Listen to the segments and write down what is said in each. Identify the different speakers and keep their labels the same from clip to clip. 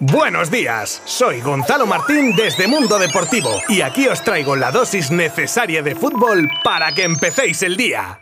Speaker 1: Buenos días, soy Gonzalo Martín desde Mundo Deportivo y aquí os traigo la dosis necesaria de fútbol para que empecéis el día.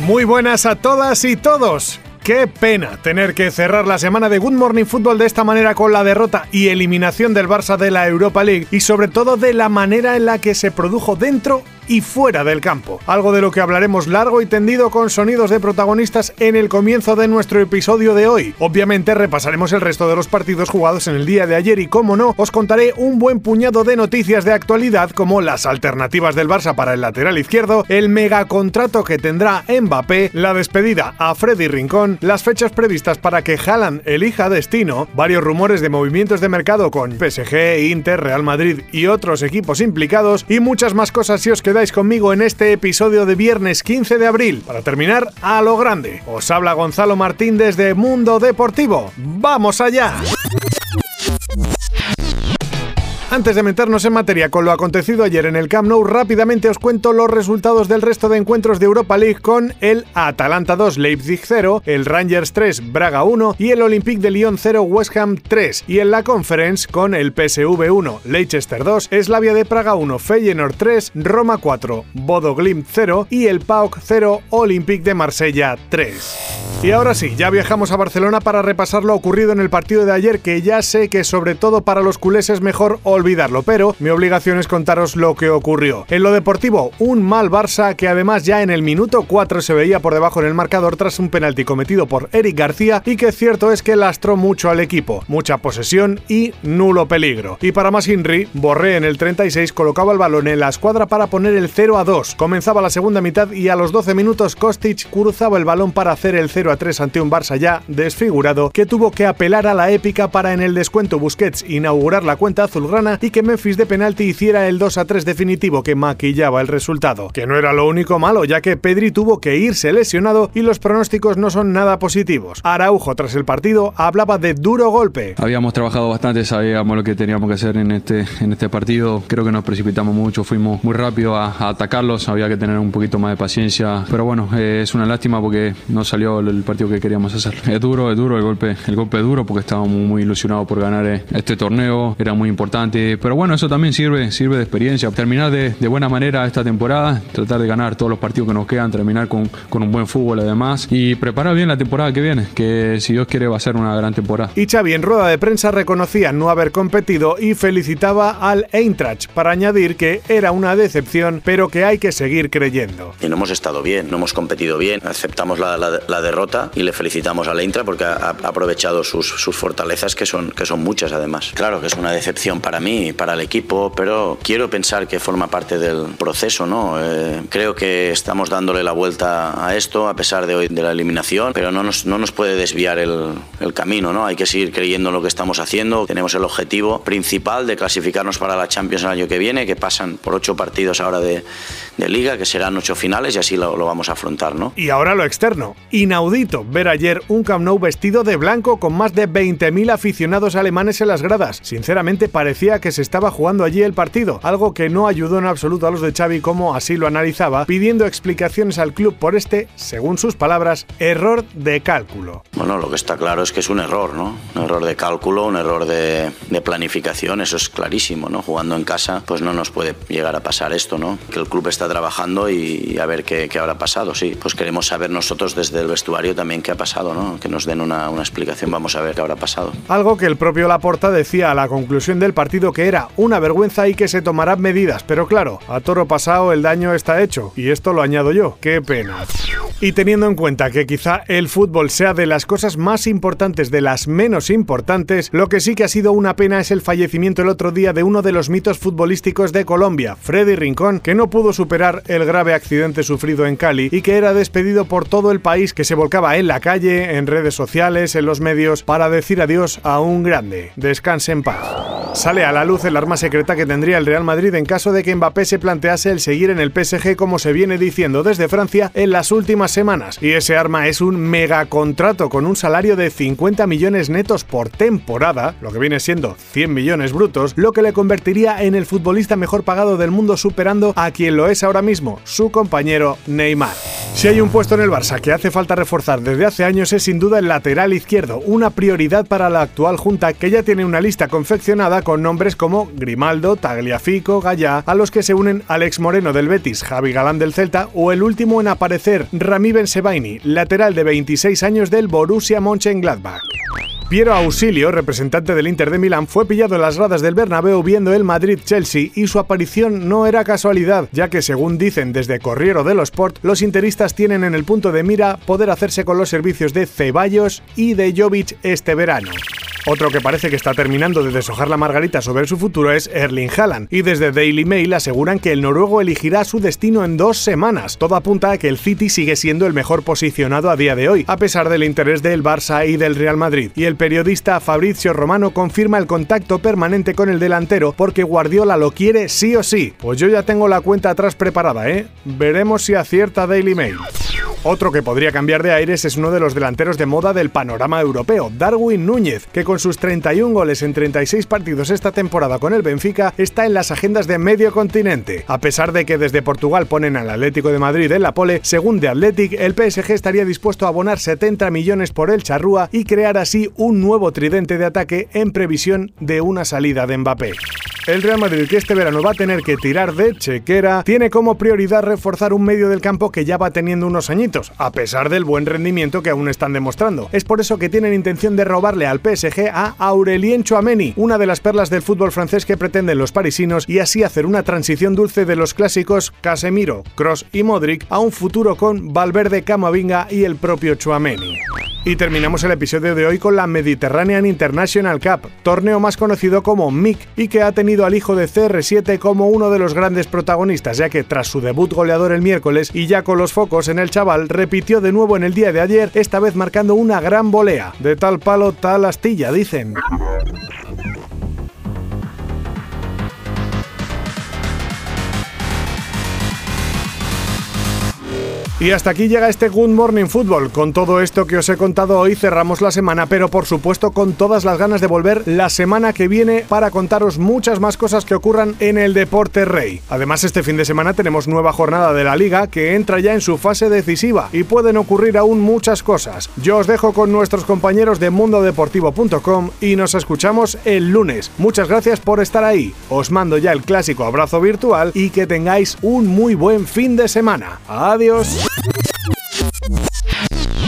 Speaker 1: Muy buenas a todas y todos. Qué pena tener que cerrar la semana de Good Morning Football de esta manera con la derrota y eliminación del Barça de la Europa League y sobre todo de la manera en la que se produjo dentro y fuera del campo. Algo de lo que hablaremos largo y tendido con sonidos de protagonistas en el comienzo de nuestro episodio de hoy. Obviamente repasaremos el resto de los partidos jugados en el día de ayer y como no, os contaré un buen puñado de noticias de actualidad como las alternativas del Barça para el lateral izquierdo, el megacontrato que tendrá Mbappé, la despedida a Freddy Rincón, las fechas previstas para que Haaland elija destino, varios rumores de movimientos de mercado con PSG, Inter, Real Madrid y otros equipos implicados y muchas más cosas si os quedáis conmigo en este episodio de viernes 15 de abril. Para terminar, a lo grande. Os habla Gonzalo Martín desde Mundo Deportivo. ¡Vamos allá! Antes de meternos en materia con lo acontecido ayer en el Camp Nou, rápidamente os cuento los resultados del resto de encuentros de Europa League con el Atalanta 2, Leipzig 0, el Rangers 3, Braga 1 y el Olympique de Lyon 0, West Ham 3. Y en la Conference con el PSV 1, Leicester 2, Slavia de Praga 1, Feyenoord 3, Roma 4, Bodo Glimt 0 y el PAOK 0, Olympique de Marsella 3. Y ahora sí, ya viajamos a Barcelona para repasar lo ocurrido en el partido de ayer, que ya sé que sobre todo para los culés es mejor olvidarlo, pero mi obligación es contaros lo que ocurrió. En lo deportivo, un mal Barça que además ya en el minuto 4 se veía por debajo en el marcador tras un penalti cometido por Eric García y que cierto es que lastró mucho al equipo, mucha posesión y nulo peligro. Y para más Inri, Borré en el 36 colocaba el balón en la escuadra para poner el 0 a 2. Comenzaba la segunda mitad y a los 12 minutos Kostic cruzaba el balón para hacer el 0 a 3 ante un Barça ya desfigurado que tuvo que apelar a la épica para en el descuento Busquets inaugurar la cuenta azulgrana y que Memphis de penalti hiciera el 2 a 3 definitivo que maquillaba el resultado. Que no era lo único malo, ya que Pedri tuvo que irse lesionado y los pronósticos no son nada positivos. Araujo tras el partido hablaba de duro golpe.
Speaker 2: Habíamos trabajado bastante, sabíamos lo que teníamos que hacer en este, en este partido. Creo que nos precipitamos mucho, fuimos muy rápido a, atacarlos, había que tener un poquito más de paciencia. Pero bueno, eh, es una lástima porque no salió el partido que queríamos hacer. Es duro, es duro el golpe, el golpe es duro porque estábamos muy ilusionados por ganar eh, este torneo, era muy importante, pero bueno, eso también sirve, sirve de experiencia. Terminar de, de buena manera esta temporada, tratar de ganar todos los partidos que nos quedan, terminar con, con un buen fútbol además y preparar bien la temporada que viene, que si Dios quiere va a ser una gran temporada.
Speaker 1: Y Xavi en rueda de prensa reconocía no haber competido y felicitaba al Eintracht para añadir que era una decepción, pero que hay que seguir creyendo.
Speaker 3: Y no hemos estado bien, no hemos competido bien, aceptamos la, la, la derrota y le felicitamos a Intra porque ha, aprovechado sus, sus, fortalezas, que son, que son muchas además. Claro que es una decepción para mí y para el equipo, pero quiero pensar que forma parte del proceso, ¿no? Eh, creo que estamos dándole la vuelta a esto a pesar de hoy de la eliminación, pero no nos, no nos puede desviar el, el camino, ¿no? Hay que seguir creyendo en lo que estamos haciendo. Tenemos el objetivo principal de clasificarnos para la Champions el año que viene, que pasan por ocho partidos ahora de, de liga, que serán ocho finales y así lo, lo vamos a afrontar, ¿no?
Speaker 1: Y ahora lo externo. Inaudito ver ayer un Camp Nou vestido de blanco con más de 20.000 aficionados alemanes en las gradas. Sinceramente parecía que se estaba jugando allí el partido, algo que no ayudó en absoluto a los de Xavi como así lo analizaba, pidiendo explicaciones al club por este, según sus palabras, error de cálculo.
Speaker 3: Bueno, lo que está claro es que es un error, ¿no? Un error de cálculo, un error de, de planificación, eso es clarísimo, ¿no? Jugando en casa, pues no nos puede llegar a pasar esto, ¿no? Que el club está trabajando y, a ver qué, qué habrá pasado, sí. Pues queremos saber nosotros desde el vestuario también qué ha pasado, ¿no? Que nos den una, una, explicación, vamos a ver qué habrá pasado.
Speaker 1: Algo que el propio Laporta decía a la conclusión del partido que era una vergüenza y que se tomarán medidas, pero claro, a toro pasado el daño está hecho, y esto lo añado yo, qué pena. Y teniendo en cuenta que quizá el fútbol sea de las cosas más importantes de las menos importantes, lo que sí que ha sido una pena es el fallecimiento el otro día de uno de los mitos futbolísticos de Colombia, Freddy Rincón, que no pudo superar el grave accidente sufrido en Cali y que era despedido por todo el país que se volcaba en la calle, en redes sociales, en los medios, para decir adiós a un grande. Descanse en paz. Sale a la luz el arma secreta que tendría el Real Madrid en caso de que Mbappé se plantease el seguir en el PSG como se viene diciendo desde Francia en las últimas semanas. Y ese arma es un megacontrato con un salario de 50 millones netos por temporada, lo que viene siendo 100 millones brutos, lo que le convertiría en el futbolista mejor pagado del mundo superando a quien lo es ahora mismo, su compañero Neymar. Si hay un puesto en el Barça que hace falta reforzar desde hace años es sin duda el lateral izquierdo, una prioridad para la actual junta que ya tiene una lista confeccionada con nombres como Grimaldo, Tagliafico, Gallá, a los que se unen Alex Moreno del Betis, Javi Galán del Celta o el último en aparecer, Rami Bensebaini, lateral de 26 años del Borussia Mönchengladbach. Piero Ausilio, representante del Inter de Milán, fue pillado en las gradas del Bernabéu viendo el Madrid-Chelsea y su aparición no era casualidad, ya que según dicen desde Corriero de los Sport, los interistas tienen en el punto de mira poder hacerse con los servicios de Ceballos y de Jovic este verano. Otro que parece que está terminando de deshojar la margarita sobre su futuro es Erling Haaland, y desde Daily Mail aseguran que el noruego elegirá su destino en dos semanas. Todo apunta a que el City sigue siendo el mejor posicionado a día de hoy, a pesar del interés del Barça y del Real Madrid. Y el periodista Fabrizio Romano confirma el contacto permanente con el delantero porque Guardiola lo quiere sí o sí. Pues yo ya tengo la cuenta atrás preparada, ¿eh? Veremos si acierta Daily Mail. Otro que podría cambiar de aires es uno de los delanteros de moda del panorama europeo, Darwin Núñez, que con sus 31 goles en 36 partidos esta temporada con el Benfica está en las agendas de medio continente. A pesar de que desde Portugal ponen al Atlético de Madrid en la pole, según The Athletic, el PSG estaría dispuesto a abonar 70 millones por el charrúa y crear así un nuevo tridente de ataque en previsión de una salida de Mbappé. El Real Madrid, que este verano va a tener que tirar de chequera, tiene como prioridad reforzar un medio del campo que ya va teniendo unos añitos, a pesar del buen rendimiento que aún están demostrando. Es por eso que tienen intención de robarle al PSG a Aurelien Chouameni, una de las perlas del fútbol francés que pretenden los parisinos, y así hacer una transición dulce de los clásicos Casemiro, Cross y Modric a un futuro con Valverde, Camavinga y el propio Chouameni. Y terminamos el episodio de hoy con la Mediterranean International Cup, torneo más conocido como MIC y que ha tenido al hijo de CR7 como uno de los grandes protagonistas, ya que tras su debut goleador el miércoles y ya con los focos en el chaval, repitió de nuevo en el día de ayer, esta vez marcando una gran volea. De tal palo, tal astilla, dicen. Y hasta aquí llega este Good Morning Football. Con todo esto que os he contado hoy cerramos la semana, pero por supuesto con todas las ganas de volver la semana que viene para contaros muchas más cosas que ocurran en el deporte rey. Además este fin de semana tenemos nueva jornada de la liga que entra ya en su fase decisiva y pueden ocurrir aún muchas cosas. Yo os dejo con nuestros compañeros de mundodeportivo.com y nos escuchamos el lunes. Muchas gracias por estar ahí. Os mando ya el clásico abrazo virtual y que tengáis un muy buen fin de semana. Adiós.